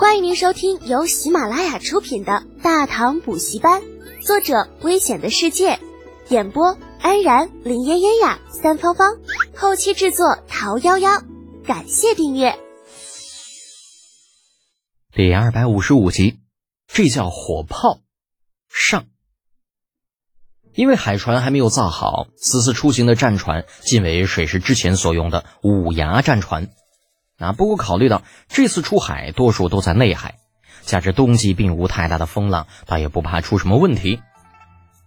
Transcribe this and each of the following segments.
欢迎您收听由喜马拉雅出品的《大唐补习班》，作者：危险的世界，演播：安然、林嫣嫣呀、三芳芳，后期制作：桃夭夭。感谢订阅。第二百五十五集，这叫火炮上。因为海船还没有造好，此次出行的战船仅为水师之前所用的五牙战船。啊，不过考虑到这次出海多数都在内海，加之冬季并无太大的风浪，倒也不怕出什么问题。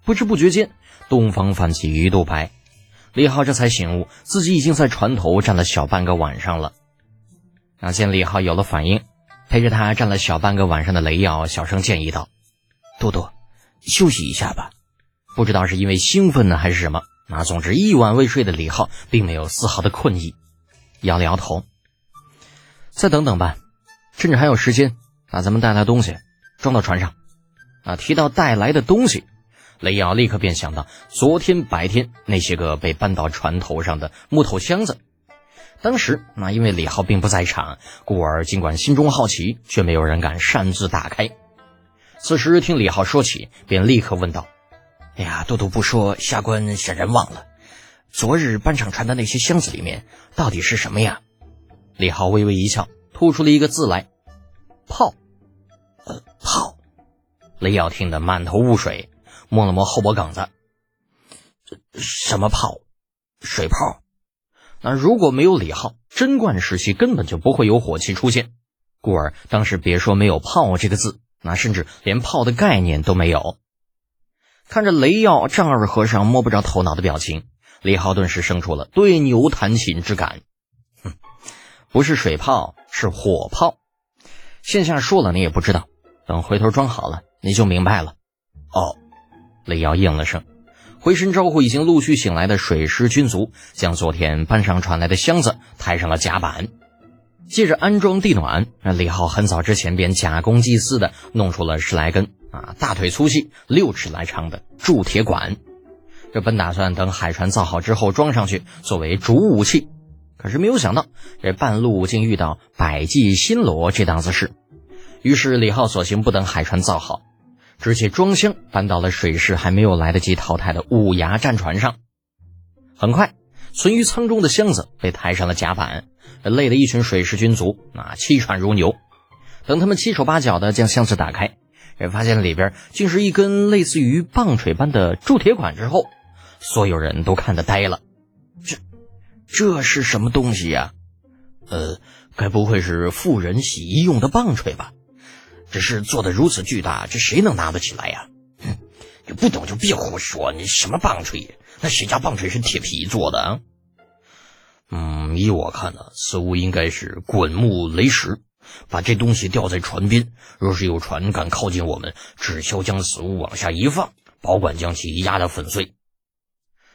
不知不觉间，东方泛起鱼肚白，李浩这才醒悟，自己已经在船头站了小半个晚上了。啊，见李浩有了反应，陪着他站了小半个晚上的雷耀小声建议道：“多多，休息一下吧。”不知道是因为兴奋呢，还是什么，那总之一晚未睡的李浩并没有丝毫的困意，摇了摇头。再等等吧，趁着还有时间，把咱们带来东西装到船上。啊，提到带来的东西，雷耀立刻便想到昨天白天那些个被搬到船头上的木头箱子。当时那因为李浩并不在场，故而尽管心中好奇，却没有人敢擅自打开。此时听李浩说起，便立刻问道：“哎呀，都督不说，下官显然忘了，昨日搬上船的那些箱子里面到底是什么呀？”李浩微微一笑，吐出了一个字来：“炮。”呃，炮。雷耀听得满头雾水，摸了摸后脖梗子：“什么炮？水炮？那如果没有李浩，贞观时期根本就不会有火器出现。故而当时别说没有炮这个字，那甚至连炮的概念都没有。”看着雷耀丈二和尚摸不着头脑的表情，李浩顿时生出了对牛弹琴之感。不是水炮，是火炮。线下说了你也不知道，等回头装好了你就明白了。哦，李瑶应了声，回身招呼已经陆续醒来的水师军卒，将昨天搬上船来的箱子抬上了甲板。接着安装地暖，李浩很早之前便假公济私的弄出了十来根啊大腿粗细、六尺来长的铸铁管。这本打算等海船造好之后装上去，作为主武器。可是没有想到，这半路竟遇到百济新罗这档子事。于是李浩索性不等海船造好，直接装箱搬到了水师还没有来得及淘汰的五牙战船上。很快，存于舱中的箱子被抬上了甲板，累得一群水师军卒那气喘如牛。等他们七手八脚的将箱子打开，发现里边竟是一根类似于棒槌般的铸铁管之后，所有人都看得呆了。这。这是什么东西呀？呃，该不会是妇人洗衣用的棒槌吧？只是做的如此巨大，这谁能拿得起来呀？哼，你不懂就别胡说！你什么棒槌？那谁家棒槌是铁皮做的啊？嗯，依我看呢，此物应该是滚木雷石。把这东西吊在船边，若是有船敢靠近我们，只需要将此物往下一放，保管将其压得粉碎。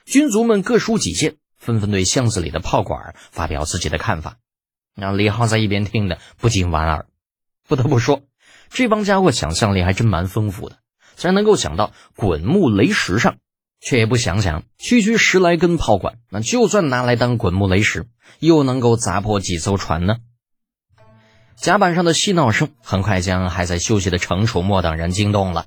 军卒们各抒己见。纷纷对巷子里的炮管发表自己的看法，让李浩在一边听的不禁莞尔。不得不说，这帮家伙想象力还真蛮丰富的，竟然能够想到滚木雷石上，却也不想想区区十来根炮管，那就算拿来当滚木雷石，又能够砸破几艘船呢？甲板上的嬉闹声很快将还在休息的程楚墨等人惊动了，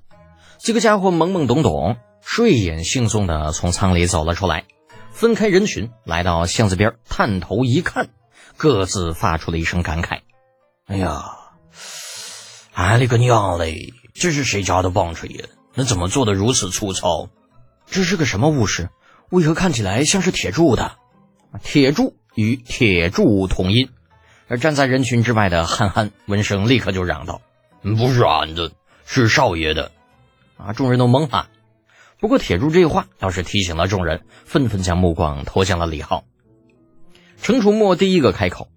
几个家伙懵懵懂懂、睡眼惺忪的从舱里走了出来。分开人群，来到巷子边，探头一看，各自发出了一声感慨：“哎呀，俺勒个娘嘞！这是谁家的棒槌呀？那怎么做的如此粗糙？这是个什么物事？为何看起来像是铁铸的？铁铸与铁铸同音。”而站在人群之外的憨憨闻声，立刻就嚷道：“不是俺的，是少爷的！”啊！众人都懵了。不过铁柱这话倒是提醒了众人，纷纷将目光投向了李浩。程楚墨第一个开口：“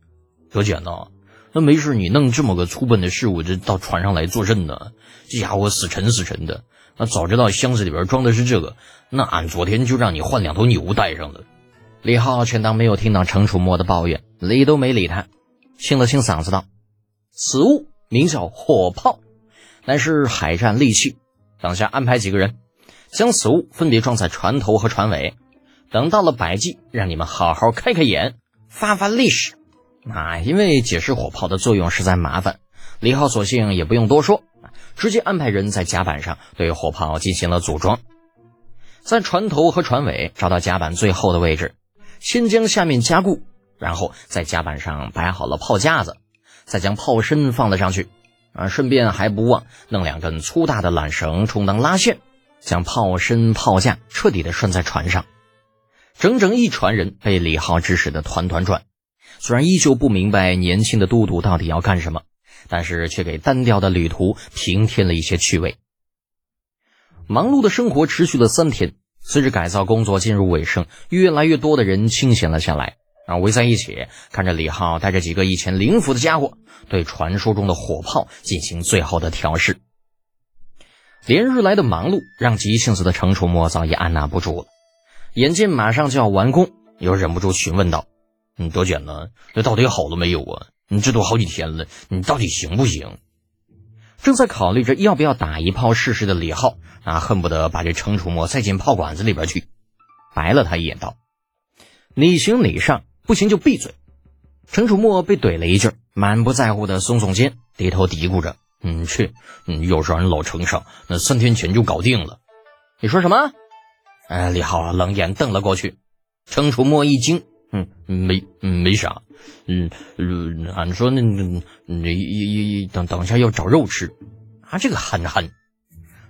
小简呐，那没事，你弄这么个粗笨的事物，这到船上来作甚呢？这家伙死沉死沉的。那早知道箱子里边装的是这个，那俺昨天就让你换两头牛带上了。”李浩全当没有听到程楚墨的抱怨，理都没理他，清了清嗓子道：“此物名叫火炮，乃是海战利器。等下安排几个人。”将此物分别装在船头和船尾，等到了百济，让你们好好开开眼，发发历史。啊，因为解释火炮的作用实在麻烦，李浩索性也不用多说，直接安排人在甲板上对火炮进行了组装，在船头和船尾找到甲板最后的位置，先将下面加固，然后在甲板上摆好了炮架子，再将炮身放了上去，啊，顺便还不忘弄两根粗大的缆绳充当拉线，将炮身炮架彻底的拴在船上。整整一船人被李浩指使的团团转，虽然依旧不明白年轻的都督到底要干什么，但是却给单调的旅途平添了一些趣味。忙碌的生活持续了三天，随着改造工作进入尾声，越来越多的人清闲了下来，啊，围在一起看着李浩带着几个以前灵符的家伙，对传说中的火炮进行最后的调试。连日来的忙碌让急性子的程楚墨早已按捺不住了。眼见马上就要完工，又忍不住询问道：“你多卷呢？这到底好了没有啊？你这都好几天了，你到底行不行？”正在考虑着要不要打一炮试试的李浩啊，恨不得把这程楚墨塞进炮管子里边去，白了他一眼道：“你行你上，不行就闭嘴。”程楚墨被怼了一句，满不在乎的耸耸肩，低头嘀咕着：“嗯，去，嗯，要是俺老程上，那三天前就搞定了。”你说什么？哎，李浩冷眼瞪了过去，程楚墨一惊，嗯，没，没啥，嗯，俺说那那那一等等下要找肉吃，啊，这个憨憨。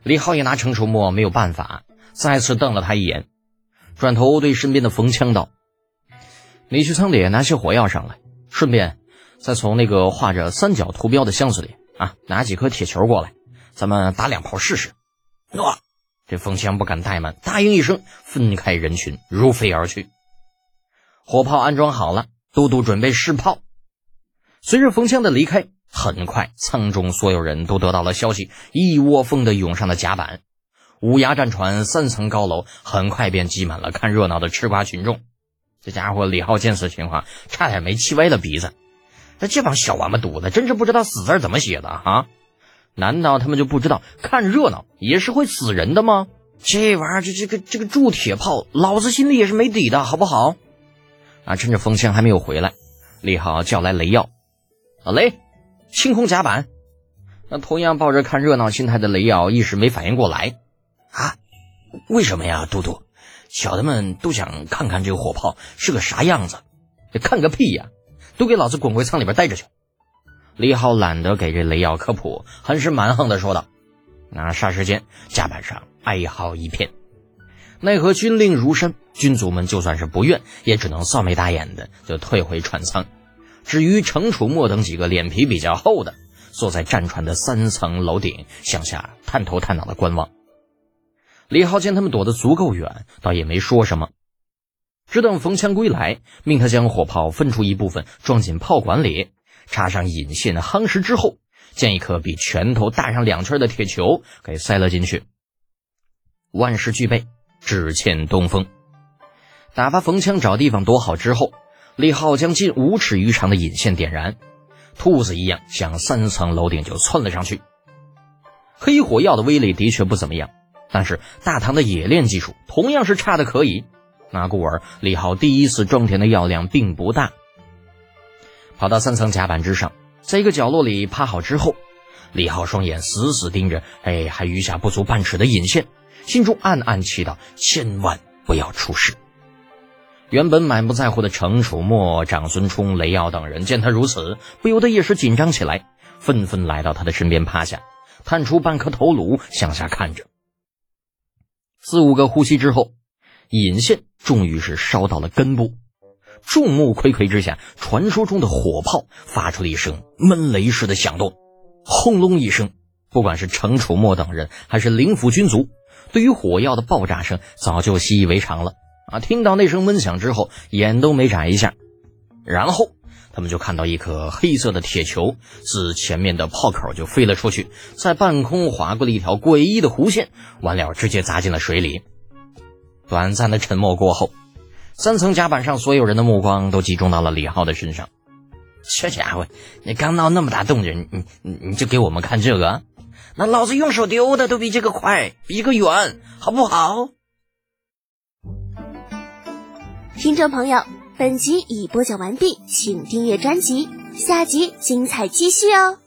李浩也拿程楚墨没有办法，再次瞪了他一眼，转头对身边的冯枪道：“你去仓里拿些火药上来，顺便再从那个画着三角图标的箱子里啊拿几颗铁球过来，咱们打两炮试试。”诺。这冯强不敢怠慢，答应一声，分开人群，如飞而去。火炮安装好了，都督准备试炮。随着冯强的离开，很快舱中所有人都得到了消息，一窝蜂的涌上了甲板。乌鸦战船三层高楼很快便挤满了看热闹的吃瓜群众。这家伙李浩见此情况，差点没气歪了鼻子。这这帮小王八犊子，真是不知道死字怎么写的啊！难道他们就不知道看热闹也是会死人的吗？这玩意儿，这这个这个铸铁炮，老子心里也是没底的，好不好？啊，趁着风枪还没有回来，李浩叫来雷耀，老雷，清空甲板。那同样抱着看热闹心态的雷耀一时没反应过来，啊，为什么呀，都督？小的们都想看看这个火炮是个啥样子。看个屁呀！都给老子滚回舱里边待着去。李浩懒得给这雷耀科普，很是蛮横的说道：“那霎时间，甲板上哀嚎一片。奈何军令如山，军卒们就算是不愿，也只能臊眉大眼的就退回船舱。至于程楚墨等几个脸皮比较厚的，坐在战船的三层楼顶向下探头探脑的观望。李浩见他们躲得足够远，倒也没说什么，只等冯枪归来，命他将火炮分出一部分装进炮管里。插上引线夯实之后，将一颗比拳头大上两圈的铁球给塞了进去。万事俱备，只欠东风。打发冯枪找地方躲好之后，李浩将近五尺余长的引线点燃，兔子一样向三层楼顶就窜了上去。黑火药的威力的确不怎么样，但是大唐的冶炼技术同样是差的可以。那故而李浩第一次装填的药量并不大。跑到三层甲板之上，在一个角落里趴好之后，李浩双眼死死盯着，哎，还余下不足半尺的引线，心中暗暗祈祷，千万不要出事。原本满不在乎的程楚墨、长孙冲、雷耀等人见他如此，不由得一时紧张起来，纷纷来到他的身边趴下，探出半颗头颅向下看着。四五个呼吸之后，引线终于是烧到了根部。众目睽睽之下，传说中的火炮发出了一声闷雷似的响动，轰隆一声。不管是程楚墨等人，还是灵府军卒，对于火药的爆炸声早就习以为常了啊！听到那声闷响之后，眼都没眨一下，然后他们就看到一颗黑色的铁球自前面的炮口就飞了出去，在半空划过了一条诡异的弧线，完了直接砸进了水里。短暂的沉默过后。三层甲板上，所有人的目光都集中到了李浩的身上。这家伙，你刚闹那么大动静，你你你就给我们看这个？那老子用手丢的都比这个快，比这个远，好不好？听众朋友，本集已播讲完毕，请订阅专辑，下集精彩继续哦。